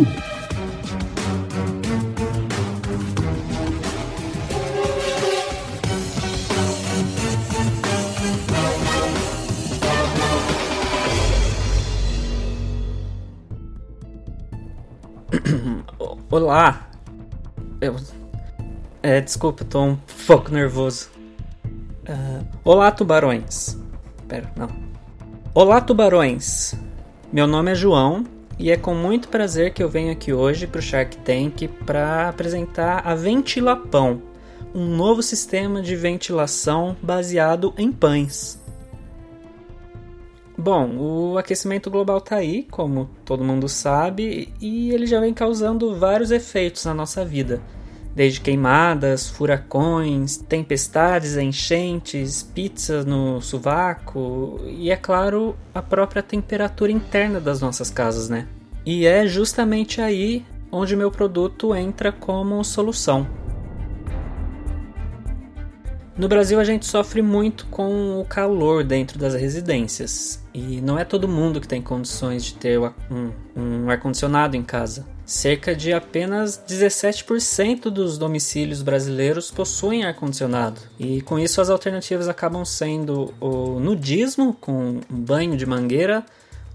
Olá. Eu... É, desculpa, tô um pouco nervoso. Uh, olá, tubarões. Pera, não. Olá, tubarões. Meu nome é João e é com muito prazer que eu venho aqui hoje para o Shark Tank para apresentar a Ventilapão, um novo sistema de ventilação baseado em pães. Bom, o aquecimento global está aí, como todo mundo sabe, e ele já vem causando vários efeitos na nossa vida. Desde queimadas, furacões, tempestades, enchentes, pizzas no sovaco e, é claro, a própria temperatura interna das nossas casas, né? E é justamente aí onde meu produto entra como solução. No Brasil a gente sofre muito com o calor dentro das residências e não é todo mundo que tem condições de ter um, um ar-condicionado em casa. Cerca de apenas 17% dos domicílios brasileiros possuem ar-condicionado e com isso as alternativas acabam sendo o nudismo com um banho de mangueira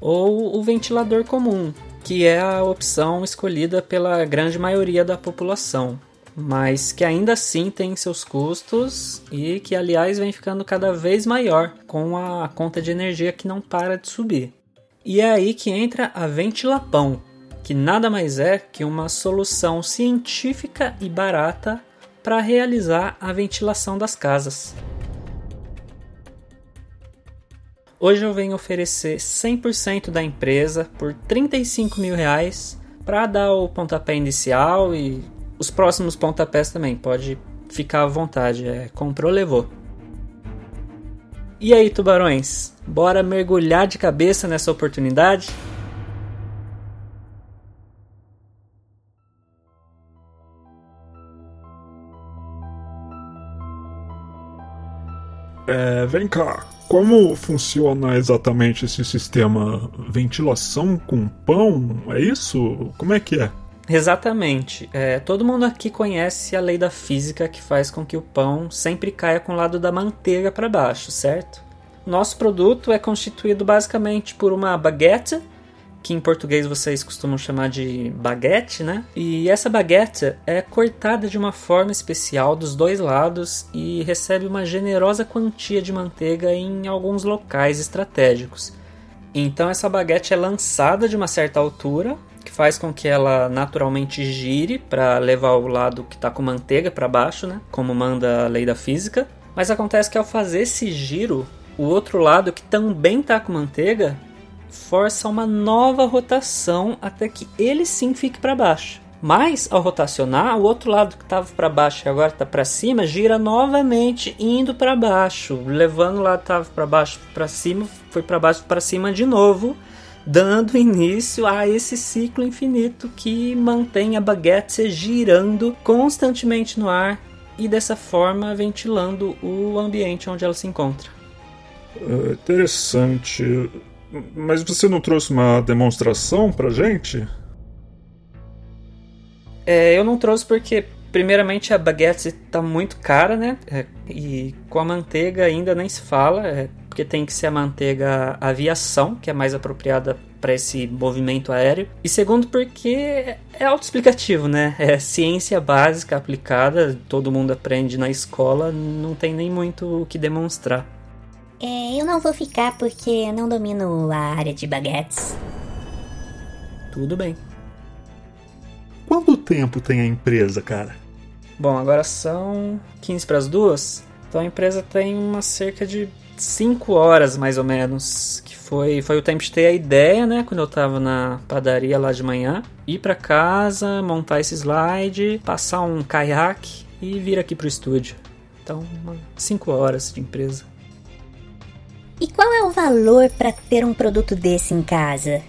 ou o ventilador comum, que é a opção escolhida pela grande maioria da população mas que ainda assim tem seus custos e que, aliás, vem ficando cada vez maior com a conta de energia que não para de subir. E é aí que entra a Ventilapão, que nada mais é que uma solução científica e barata para realizar a ventilação das casas. Hoje eu venho oferecer 100% da empresa por 35 mil reais para dar o pontapé inicial e os próximos pontapés também, pode ficar à vontade, é, comprou, levou. E aí, tubarões, bora mergulhar de cabeça nessa oportunidade? É, vem cá, como funciona exatamente esse sistema? Ventilação com pão? É isso? Como é que é? Exatamente. É, todo mundo aqui conhece a lei da física que faz com que o pão sempre caia com o lado da manteiga para baixo, certo? Nosso produto é constituído basicamente por uma baguete, que em português vocês costumam chamar de baguete, né? E essa baguete é cortada de uma forma especial dos dois lados e recebe uma generosa quantia de manteiga em alguns locais estratégicos. Então essa baguete é lançada de uma certa altura que faz com que ela naturalmente gire para levar o lado que está com manteiga para baixo, né? Como manda a lei da física. Mas acontece que ao fazer esse giro, o outro lado que também está com manteiga força uma nova rotação até que ele sim fique para baixo. Mas ao rotacionar, o outro lado que estava para baixo e agora está para cima gira novamente indo para baixo, levando que estava para baixo para cima, foi para baixo para cima de novo dando início a esse ciclo infinito que mantém a baguete girando constantemente no ar e dessa forma ventilando o ambiente onde ela se encontra. Uh, interessante. Mas você não trouxe uma demonstração pra gente? É, eu não trouxe porque, primeiramente, a baguete está muito cara, né? É, e com a manteiga ainda nem se fala. É, porque tem que ser a manteiga aviação, que é mais apropriada para esse movimento aéreo. E segundo, porque é autoexplicativo, né? É ciência básica aplicada, todo mundo aprende na escola, não tem nem muito o que demonstrar. É, eu não vou ficar porque não domino a área de baguetes. Tudo bem. Quanto tempo tem a empresa, cara? Bom, agora são 15 para as duas. Então a empresa tem uma cerca de 5 horas mais ou menos, que foi, foi o tempo de ter a ideia, né, quando eu tava na padaria lá de manhã, ir para casa, montar esse slide, passar um caiaque e vir aqui pro estúdio. Então, 5 horas de empresa. E qual é o valor para ter um produto desse em casa?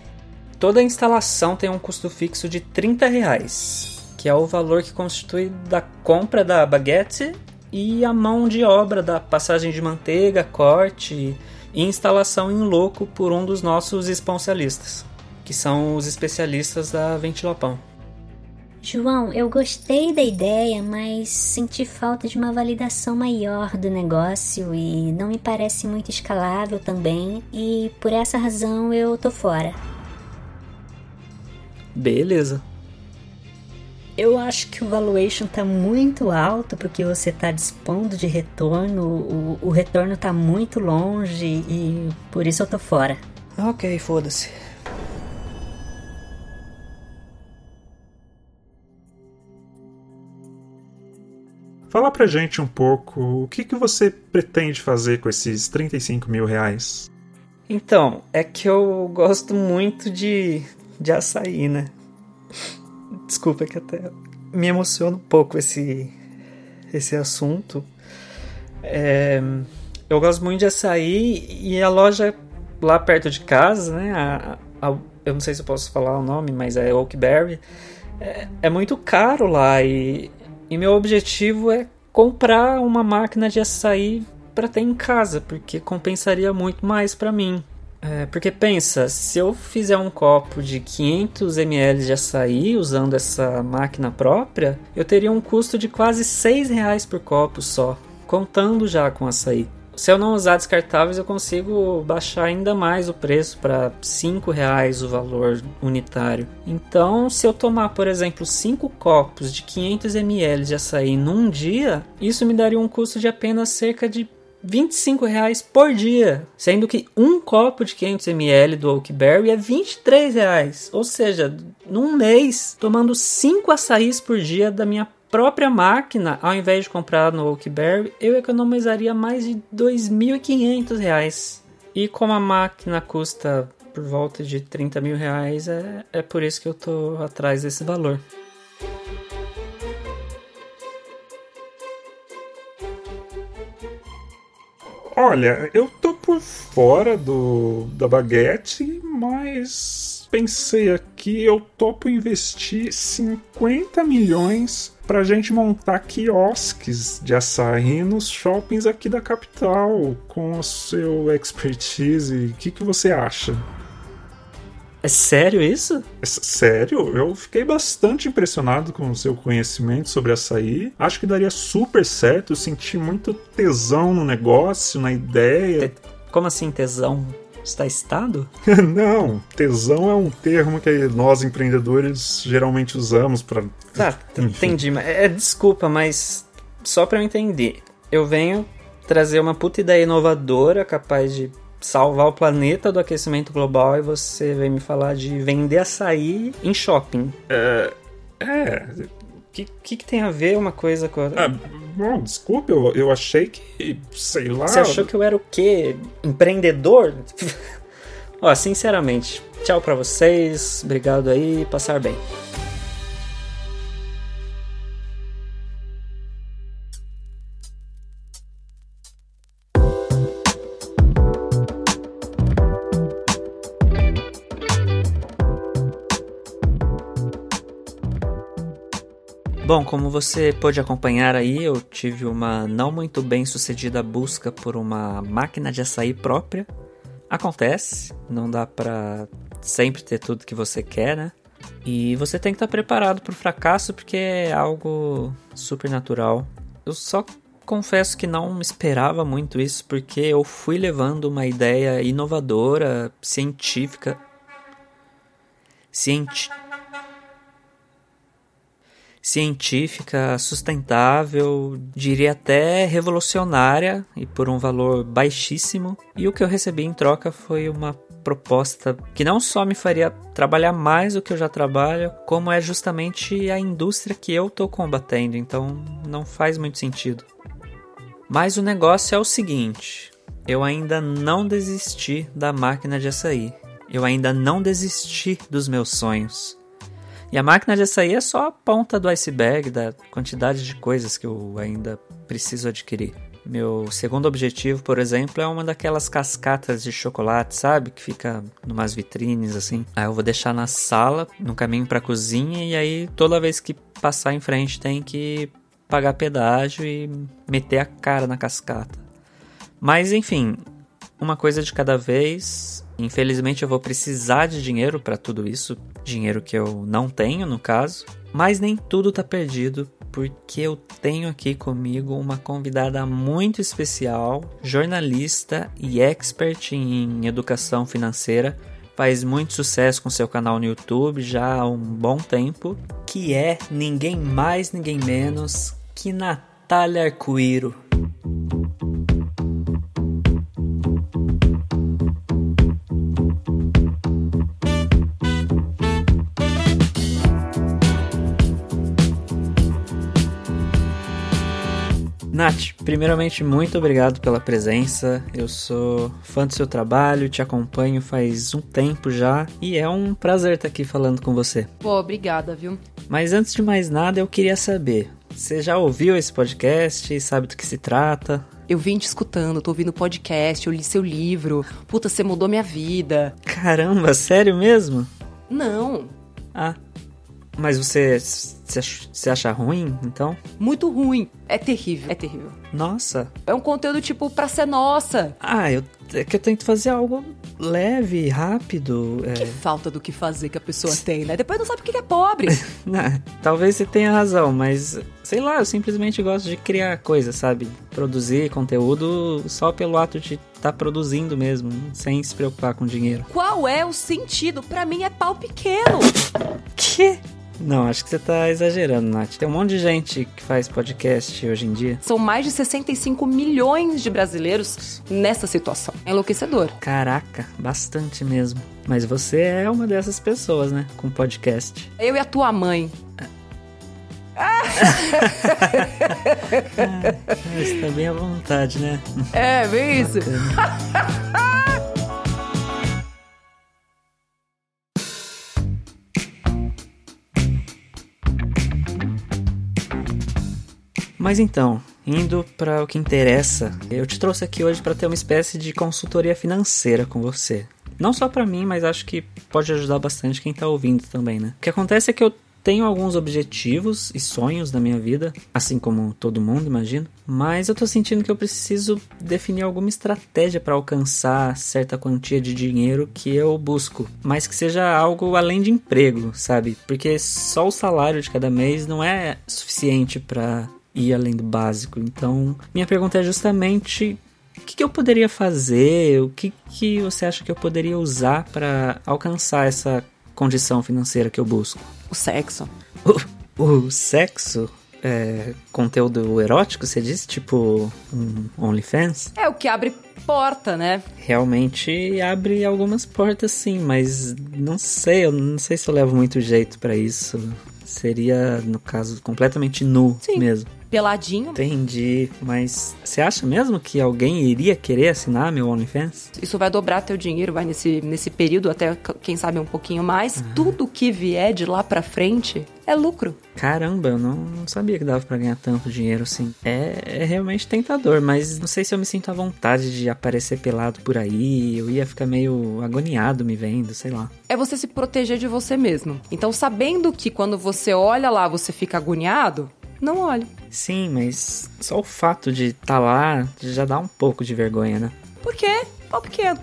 Toda instalação tem um custo fixo de 30 reais, que é o valor que constitui da compra da baguete e a mão de obra da passagem de manteiga, corte e instalação em loco por um dos nossos especialistas. que são os especialistas da Ventilopão. João, eu gostei da ideia, mas senti falta de uma validação maior do negócio e não me parece muito escalável também, e por essa razão eu tô fora. Beleza. Eu acho que o valuation tá muito alto porque você tá dispondo de retorno, o, o retorno tá muito longe e por isso eu tô fora. Ok, foda-se. Fala pra gente um pouco o que, que você pretende fazer com esses 35 mil reais. Então, é que eu gosto muito de, de açaí, né? Desculpa que até me emociona um pouco esse, esse assunto. É, eu gosto muito de açaí e a loja lá perto de casa, né? A, a, eu não sei se eu posso falar o nome, mas é Oakberry. É, é muito caro lá e, e meu objetivo é comprar uma máquina de açaí para ter em casa, porque compensaria muito mais para mim. É, porque pensa, se eu fizer um copo de 500 ml de açaí usando essa máquina própria, eu teria um custo de quase 6 reais por copo só, contando já com açaí. Se eu não usar descartáveis, eu consigo baixar ainda mais o preço para R$ reais o valor unitário. Então, se eu tomar, por exemplo, 5 copos de 500 ml de açaí num dia, isso me daria um custo de apenas cerca de 25 reais por dia, sendo que um copo de 500 ml do Oakberry é 23 reais. Ou seja, num mês, tomando 5 açaís por dia da minha própria máquina, ao invés de comprar no Oakberry, eu economizaria mais de R$ 2.500. E como a máquina custa por volta de 30 mil reais, é, é por isso que eu tô atrás desse valor. Olha, eu tô por fora do da baguete, mas pensei aqui, eu topo investir 50 milhões pra gente montar quiosques de açaí nos shoppings aqui da capital, com o seu expertise. O que, que você acha? É sério isso? É sério, eu fiquei bastante impressionado com o seu conhecimento sobre açaí. Acho que daria super certo, eu senti muito tesão no negócio, na ideia. Te... Como assim tesão? Está estado? Não, tesão é um termo que nós empreendedores geralmente usamos para. Tá, entendi. É, desculpa, mas só para eu entender, eu venho trazer uma puta ideia inovadora capaz de salvar o planeta do aquecimento global e você vem me falar de vender açaí em shopping. É. É. O que, que, que, tem a ver uma coisa com a outra? Ah, bom, desculpe, eu, eu achei que. sei lá. Você achou que eu era o quê? Empreendedor? Ó, sinceramente, tchau para vocês, obrigado aí, passar bem. Como você pôde acompanhar aí, eu tive uma não muito bem sucedida busca por uma máquina de açaí própria. Acontece, não dá pra sempre ter tudo que você quer, né? E você tem que estar preparado para o fracasso porque é algo super natural. Eu só confesso que não esperava muito isso porque eu fui levando uma ideia inovadora, científica. Científica científica, sustentável, diria até revolucionária e por um valor baixíssimo. E o que eu recebi em troca foi uma proposta que não só me faria trabalhar mais do que eu já trabalho, como é justamente a indústria que eu estou combatendo, então não faz muito sentido. Mas o negócio é o seguinte: eu ainda não desisti da máquina de açaí. Eu ainda não desisti dos meus sonhos. E a máquina de açaí é só a ponta do iceberg da quantidade de coisas que eu ainda preciso adquirir. Meu segundo objetivo, por exemplo, é uma daquelas cascatas de chocolate, sabe? Que fica numas vitrines assim. Aí eu vou deixar na sala, no caminho para a cozinha, e aí toda vez que passar em frente tem que pagar pedágio e meter a cara na cascata. Mas enfim, uma coisa de cada vez. Infelizmente eu vou precisar de dinheiro para tudo isso, dinheiro que eu não tenho no caso, mas nem tudo tá perdido, porque eu tenho aqui comigo uma convidada muito especial, jornalista e expert em educação financeira, faz muito sucesso com seu canal no YouTube já há um bom tempo, que é ninguém mais, ninguém menos que Natália Arcuiro. Nath, primeiramente, muito obrigado pela presença. Eu sou fã do seu trabalho, te acompanho faz um tempo já e é um prazer estar aqui falando com você. Pô, obrigada, viu? Mas antes de mais nada, eu queria saber: você já ouviu esse podcast? Sabe do que se trata? Eu vim te escutando, tô ouvindo podcast, eu li seu livro. Puta, você mudou minha vida. Caramba, sério mesmo? Não. Ah. Mas você você acha ruim, então? Muito ruim. É terrível, é terrível. Nossa. É um conteúdo tipo pra ser nossa. Ah, eu, é que eu tento fazer algo leve, rápido. É... Que falta do que fazer que a pessoa tem, né? Depois não sabe o que é pobre. não, talvez você tenha razão, mas sei lá, eu simplesmente gosto de criar coisas, sabe? Produzir conteúdo só pelo ato de estar tá produzindo mesmo, sem se preocupar com dinheiro. Qual é o sentido? Para mim é pau pequeno. Que? Não, acho que você tá exagerando, Nath. Tem um monte de gente que faz podcast hoje em dia. São mais de 65 milhões de brasileiros nessa situação. É enlouquecedor. Caraca, bastante mesmo. Mas você é uma dessas pessoas, né? Com podcast. Eu e a tua mãe. ah, você tá bem à vontade, né? É, bem isso. Mas então, indo para o que interessa, eu te trouxe aqui hoje para ter uma espécie de consultoria financeira com você. Não só para mim, mas acho que pode ajudar bastante quem tá ouvindo também, né? O que acontece é que eu tenho alguns objetivos e sonhos na minha vida, assim como todo mundo, imagino, mas eu tô sentindo que eu preciso definir alguma estratégia para alcançar certa quantia de dinheiro que eu busco, mas que seja algo além de emprego, sabe? Porque só o salário de cada mês não é suficiente para ir além do básico. Então, minha pergunta é justamente o que, que eu poderia fazer, o que, que você acha que eu poderia usar para alcançar essa condição financeira que eu busco? O sexo. O, o sexo? É, conteúdo erótico, você disse? Tipo um OnlyFans? É o que abre porta, né? Realmente abre algumas portas sim, mas não sei, eu não sei se eu levo muito jeito para isso. Seria, no caso, completamente nu sim. mesmo peladinho. Entendi, mas você acha mesmo que alguém iria querer assinar meu OnlyFans? Isso vai dobrar teu dinheiro, vai nesse, nesse período, até quem sabe um pouquinho mais. Ah. Tudo que vier de lá pra frente é lucro. Caramba, eu não, não sabia que dava para ganhar tanto dinheiro assim. É, é, realmente tentador, mas não sei se eu me sinto à vontade de aparecer pelado por aí. Eu ia ficar meio agoniado me vendo, sei lá. É você se proteger de você mesmo. Então, sabendo que quando você olha lá você fica agoniado, não olhe. Sim, mas só o fato de estar tá lá já dá um pouco de vergonha, né? Por quê? Pau pequeno.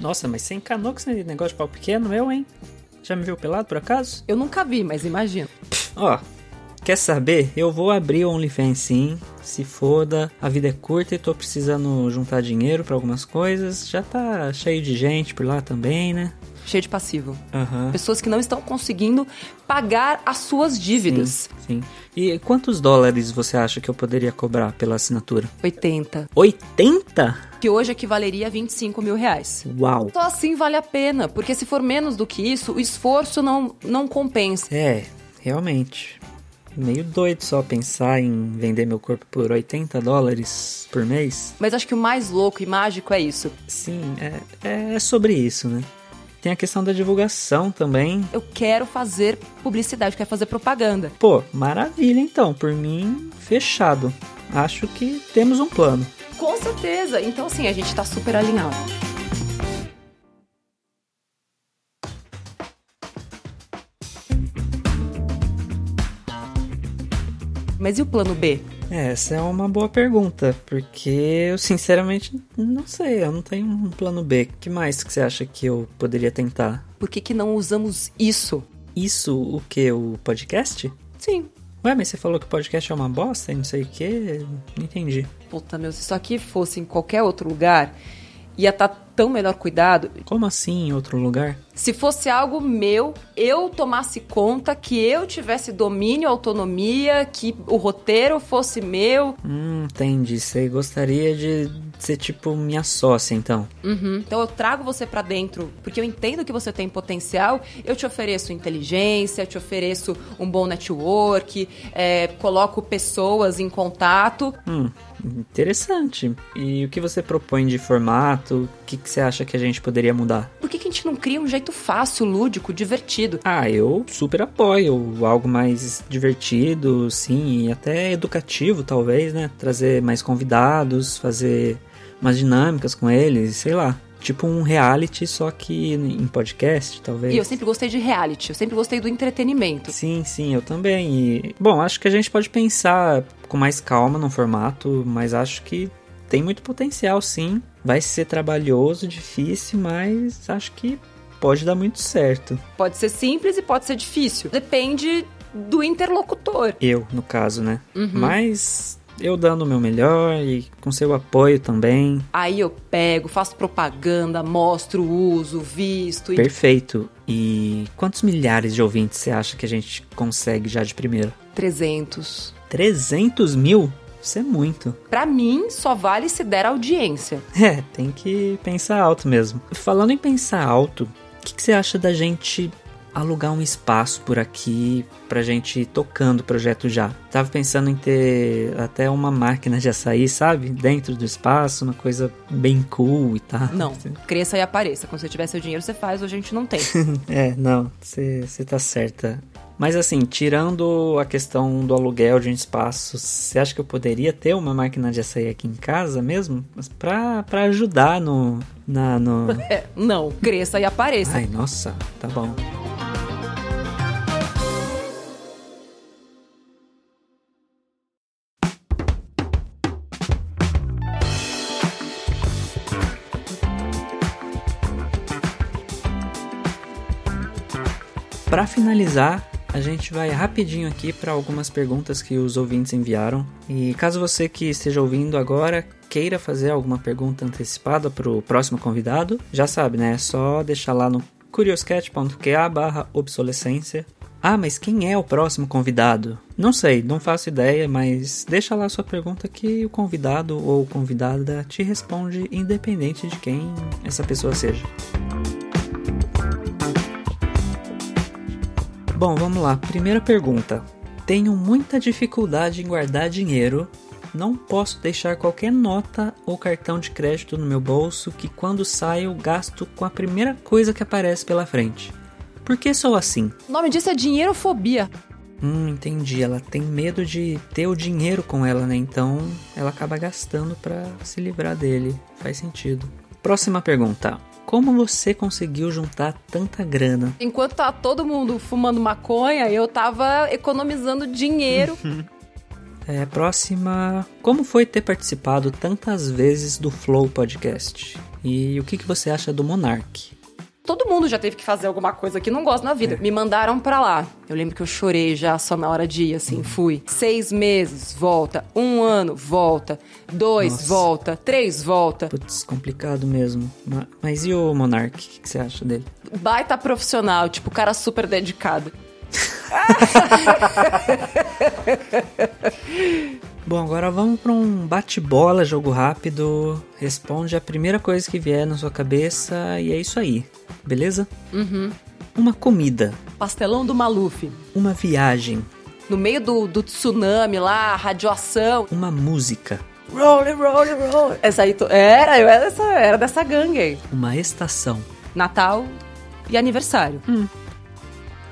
Nossa, mas você encanou com esse negócio de pau pequeno, eu, hein? Já me viu pelado por acaso? Eu nunca vi, mas imagino. Ó, quer saber? Eu vou abrir o OnlyFans sim. Se foda, a vida é curta e tô precisando juntar dinheiro para algumas coisas. Já tá cheio de gente por lá também, né? cheio de passivo. Uhum. Pessoas que não estão conseguindo pagar as suas dívidas. Sim, sim. E quantos dólares você acha que eu poderia cobrar pela assinatura? 80. 80? Que hoje equivaleria a 25 mil reais. Uau! Só assim vale a pena, porque se for menos do que isso, o esforço não, não compensa. É, realmente meio doido só pensar em vender meu corpo por 80 dólares por mês. Mas acho que o mais louco e mágico é isso. Sim, é, é sobre isso, né? Tem a questão da divulgação também. Eu quero fazer publicidade, quero fazer propaganda. Pô, maravilha então. Por mim, fechado. Acho que temos um plano. Com certeza. Então, assim, a gente tá super alinhado. Mas e o plano B? Essa é uma boa pergunta, porque eu sinceramente não sei, eu não tenho um plano B. O que mais que você acha que eu poderia tentar? Por que, que não usamos isso? Isso, o que? O podcast? Sim. Ué, mas você falou que o podcast é uma bosta e não sei o que? Não entendi. Puta, meu, se isso aqui fosse em qualquer outro lugar, ia estar tão melhor cuidado. Como assim em outro lugar? Se fosse algo meu, eu tomasse conta, que eu tivesse domínio, autonomia, que o roteiro fosse meu. Hum, entendi. Você gostaria de ser tipo minha sócia, então. Uhum. Então eu trago você pra dentro, porque eu entendo que você tem potencial. Eu te ofereço inteligência, te ofereço um bom network, é, coloco pessoas em contato. Hum, interessante. E o que você propõe de formato? O que, que você acha que a gente poderia mudar? Por que, que a gente não cria um jeito fácil, lúdico, divertido? Ah, eu super apoio algo mais divertido, sim, e até educativo, talvez, né? Trazer mais convidados, fazer umas dinâmicas com eles, sei lá. Tipo um reality, só que em podcast, talvez. E eu sempre gostei de reality, eu sempre gostei do entretenimento. Sim, sim, eu também. E, bom, acho que a gente pode pensar com mais calma no formato, mas acho que tem muito potencial, sim. Vai ser trabalhoso, difícil, mas acho que pode dar muito certo. Pode ser simples e pode ser difícil. Depende do interlocutor. Eu, no caso, né? Mas eu dando o meu melhor e com seu apoio também. Aí eu pego, faço propaganda, mostro o uso, visto e Perfeito. E quantos milhares de ouvintes você acha que a gente consegue já de primeira? 300. 300 mil? Isso é muito. Pra mim, só vale se der audiência. É, tem que pensar alto mesmo. Falando em pensar alto, o que, que você acha da gente alugar um espaço por aqui pra gente ir tocando o projeto já? Tava pensando em ter até uma máquina de açaí, sabe? Dentro do espaço, uma coisa bem cool e tal. Não, cresça e apareça. Quando você tiver seu dinheiro, você faz, hoje a gente não tem. É, não, você tá certa. Mas assim, tirando a questão do aluguel de um espaço, você acha que eu poderia ter uma máquina de açaí aqui em casa mesmo? Mas pra, pra ajudar no. Na, no... É, não, cresça e apareça. Ai, nossa, tá bom. Para finalizar, a gente vai rapidinho aqui para algumas perguntas que os ouvintes enviaram. E caso você que esteja ouvindo agora queira fazer alguma pergunta antecipada para o próximo convidado, já sabe, né? É só deixar lá no curioscat.qa barra obsolescência. Ah, mas quem é o próximo convidado? Não sei, não faço ideia, mas deixa lá sua pergunta que o convidado ou convidada te responde independente de quem essa pessoa seja. Bom, vamos lá. Primeira pergunta. Tenho muita dificuldade em guardar dinheiro. Não posso deixar qualquer nota ou cartão de crédito no meu bolso que quando saio gasto com a primeira coisa que aparece pela frente. Por que sou assim? O nome disso é dinheirofobia. Hum, entendi. Ela tem medo de ter o dinheiro com ela, né? Então ela acaba gastando pra se livrar dele. Faz sentido. Próxima pergunta. Como você conseguiu juntar tanta grana? Enquanto tá todo mundo fumando maconha, eu tava economizando dinheiro. É, próxima. Como foi ter participado tantas vezes do Flow Podcast? E o que, que você acha do Monark? Todo mundo já teve que fazer alguma coisa que não gosta na vida. Me mandaram pra lá. Eu lembro que eu chorei já só na hora de ir, assim, fui. Seis meses, volta. Um ano, volta. Dois, Nossa. volta. Três, volta. Putz, complicado mesmo. Ma- Mas e o Monark? O que, que você acha dele? Baita profissional, tipo, cara super dedicado. Bom, agora vamos para um bate-bola, jogo rápido. Responde a primeira coisa que vier na sua cabeça e é isso aí, beleza? Uhum. Uma comida, Pastelão do Maluf. uma viagem, No meio do, do tsunami lá, radiação. uma música, Roll, roll, roll. Essa aí, to- era, eu era dessa, era dessa gangue aí. uma estação, Natal e aniversário.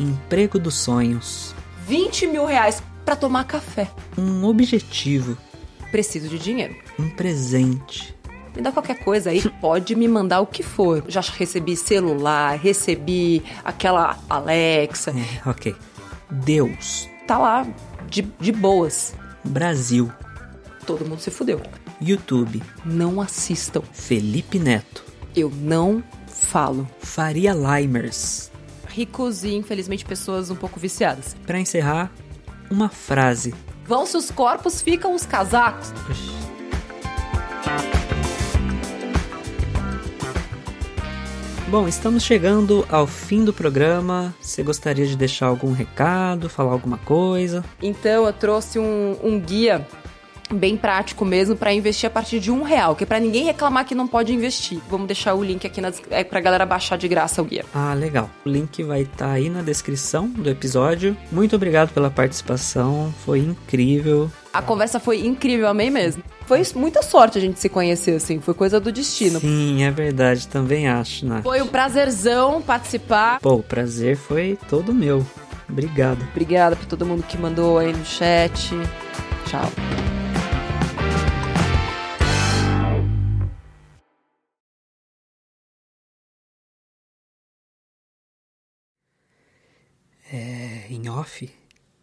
Emprego dos sonhos, 20 mil reais pra tomar café. um objetivo, Preciso de dinheiro. um presente. Me dá qualquer coisa aí, pode me mandar o que for. Já recebi celular, recebi aquela Alexa. É, ok. Deus, Tá lá, de, de boas. Brasil, todo mundo se fudeu. YouTube, Não assistam. Felipe Neto, Eu não falo. Faria Limers. Ricos e, infelizmente, pessoas um pouco viciadas. Pra encerrar, uma frase. Vão se os corpos, ficam os casacos. Bom, estamos chegando ao fim do programa. Você gostaria de deixar algum recado, falar alguma coisa? Então eu trouxe um, um guia bem prático mesmo para investir a partir de um real, que é para ninguém reclamar que não pode investir. Vamos deixar o link aqui nas, é, pra galera baixar de graça o guia. Ah, legal. O link vai estar aí na descrição do episódio. Muito obrigado pela participação, foi incrível. A conversa foi incrível, amei mesmo. Foi muita sorte a gente se conhecer, assim, foi coisa do destino. Sim, é verdade, também acho, Nath. Foi um prazerzão participar. Pô, o prazer foi todo meu. Obrigado. Obrigada por todo mundo que mandou aí no chat. Tchau. Off,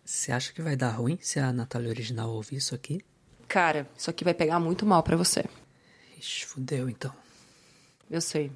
você acha que vai dar ruim se a Natália original ouvir isso aqui? Cara, isso aqui vai pegar muito mal pra você. Ixi, fudeu então. Eu sei.